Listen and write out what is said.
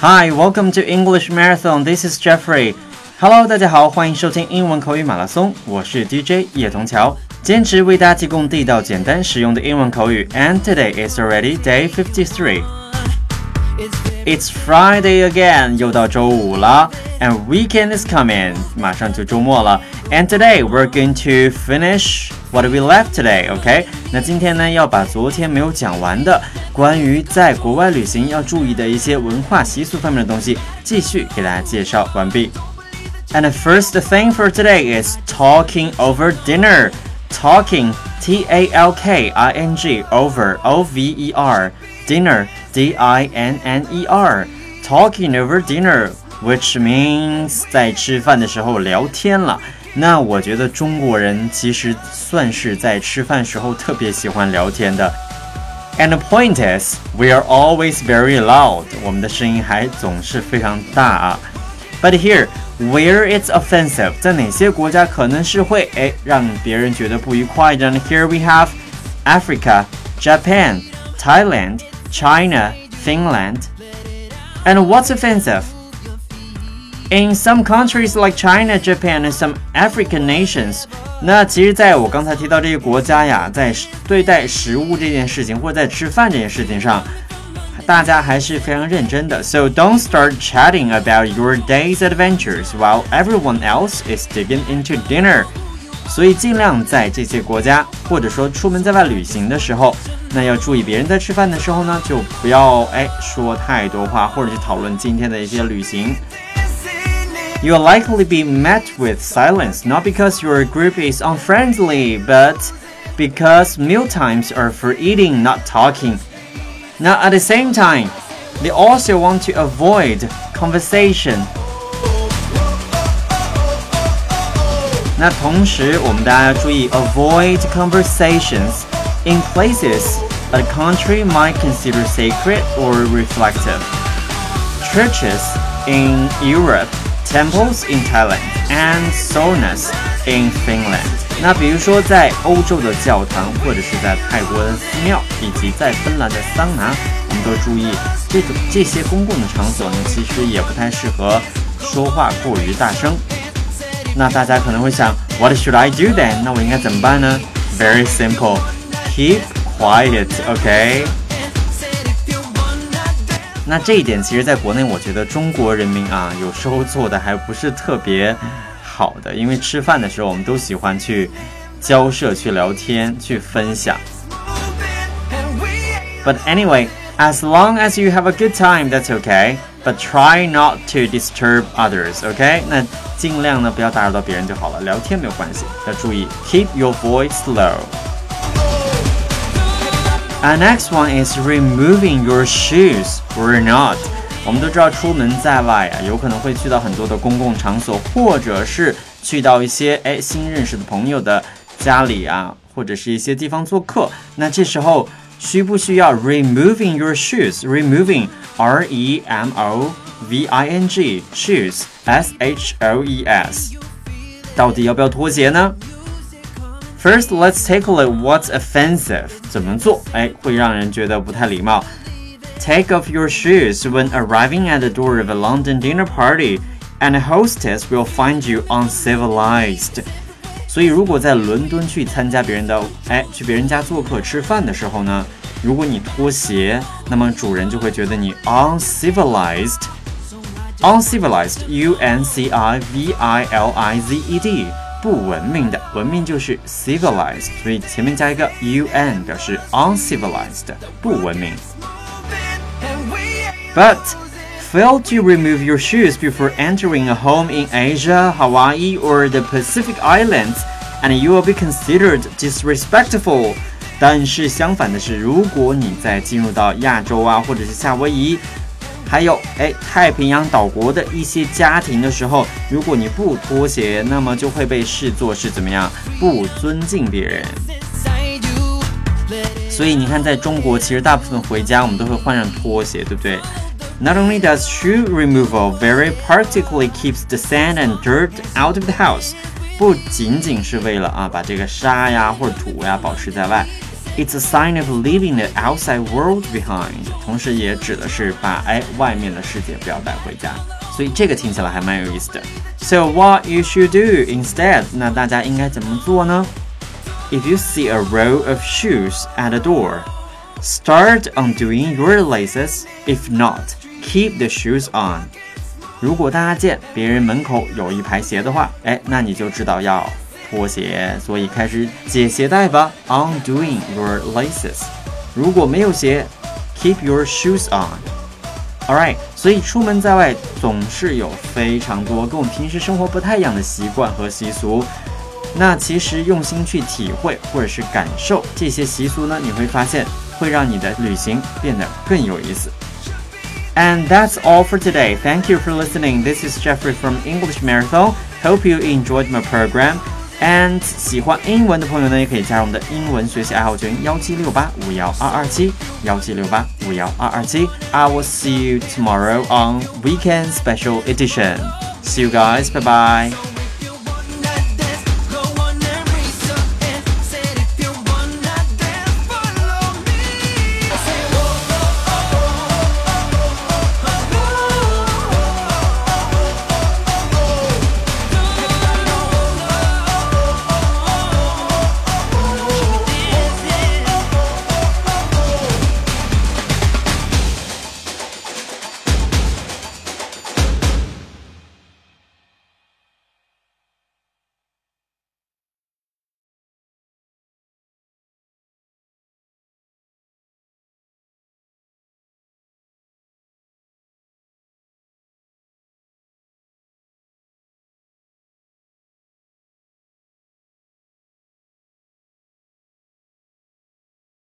Hi, welcome to English Marathon. This is Jeffrey. Hello，大家好，欢迎收听英文口语马拉松，我是 DJ 叶童桥，坚持为大家提供地道、简单、实用的英文口语。And today is already day fifty-three. It's Friday again，又到周五了，and weekend is coming，马上就周末了。And today we're going to finish what we left today. OK，那今天呢要把昨天没有讲完的关于在国外旅行要注意的一些文化习俗方面的东西，继续给大家介绍完毕。And the first thing for today is talking over dinner. Talking, T A L K I N G, over, O V E R, dinner, D I N N E R. Talking over dinner, which means 在吃饭的时候聊天了。那我觉得中国人其实算是在吃饭时候特别喜欢聊天的。And the point is, we are always very loud. 我们的声音还总是非常大啊。But here, where it's offensive，在哪些国家可能是会哎让别人觉得不愉快的呢？Here we have Africa, Japan, Thailand, China, Finland. And what's offensive? In some countries like China, Japan, and some African nations，那其实在我刚才提到这些国家呀，在对待食物这件事情，或者在吃饭这件事情上，大家还是非常认真的。So don't start chatting about your day's adventures while everyone else is digging into dinner。所以尽量在这些国家，或者说出门在外旅行的时候， 那要注意别人在吃饭的时候呢，就不要哎说太多话，或者去讨论今天的一些旅行。You'll likely be met with silence, not because your group is unfriendly, but because meal times are for eating, not talking. Now, at the same time, they also want to avoid conversation. 那同时，我们大家要注意 avoid conversations in places a country might consider sacred or reflective. Churches in Europe temples in Thailand and saunas in Finland。那比如说在欧洲的教堂，或者是在泰国的寺庙，以及在芬兰的桑拿，我们都注意这种这些公共的场所呢，其实也不太适合说话过于大声。那大家可能会想，What should I do then？那我应该怎么办呢？Very simple，keep quiet，OK？、Okay? 那这一点，其实在国内，我觉得中国人民啊，有时候做的还不是特别好的，因为吃饭的时候，我们都喜欢去交涉、去聊天、去分享。But anyway, as long as you have a good time, that's okay. But try not to disturb others, okay? 那尽量呢不要打扰到别人就好了，聊天没有关系，要注意 keep your voice low. And next one is removing your shoes or not. 我们都知道，出门在外啊，有可能会去到很多的公共场所，或者是去到一些哎新认识的朋友的家里啊，或者是一些地方做客。那这时候需不需要 removing your shoes? Removing R E M O V I N G shoes S H O E S，到底要不要脱鞋呢？First, let's take a look what's offensive. 怎么做？哎，会让人觉得不太礼貌。Take off your shoes when arriving at the door of a London dinner party, and a hostess will find you uncivilized. 所以，如果在伦敦去参加别人的，哎，去别人家做客吃饭的时候呢，如果你脱鞋，那么主人就会觉得你 uncivilized。uncivilized, U N C I V I L I Z E D。 不文明的，文明就是 civilized，所以前面加一个 un 表示 uncivilized，不文明。But fail to remove your shoes before entering a home in Asia, Hawaii, or the Pacific Islands, and you will be considered disrespectful. 但是相反的是，如果你在进入到亚洲啊，或者是夏威夷， 还有哎太平洋岛国的一些家庭的时候，如果你不脱鞋，那么就会被视作是怎么样不尊敬别人。所以你看，在中国，其实大部分回家我们都会换上拖鞋，对不对？Not only does shoe removal very practically keeps the sand and dirt out of the house，不仅仅是为了啊把这个沙呀或者土呀保持在外 It's a sign of leaving the outside world behind，同时也指的是把哎外面的世界不要带回家。所以这个听起来还蛮有意思的。So what you should do instead？那大家应该怎么做呢？If you see a row of shoes at a door, start undoing your laces. If not, keep the shoes on. 如果大家见别人门口有一排鞋的话，哎，那你就知道要 脱鞋，所以开始解鞋带吧。Undoing your laces。如果没有鞋，keep your shoes on。Alright，所以出门在外总是有非常多跟我们平时生活不太一样的习惯和习俗。那其实用心去体会或者是感受这些习俗呢，你会发现会让你的旅行变得更有意思。And that's all for today. Thank you for listening. This is Jeffrey from English Marathon. Hope you enjoyed my program. And 喜欢英文的朋友呢，也可以加入我们的英文学习爱好群幺七六八五幺二二七幺七六八五幺二二七。I will see you tomorrow on Weekend Special Edition. See you guys. Bye bye.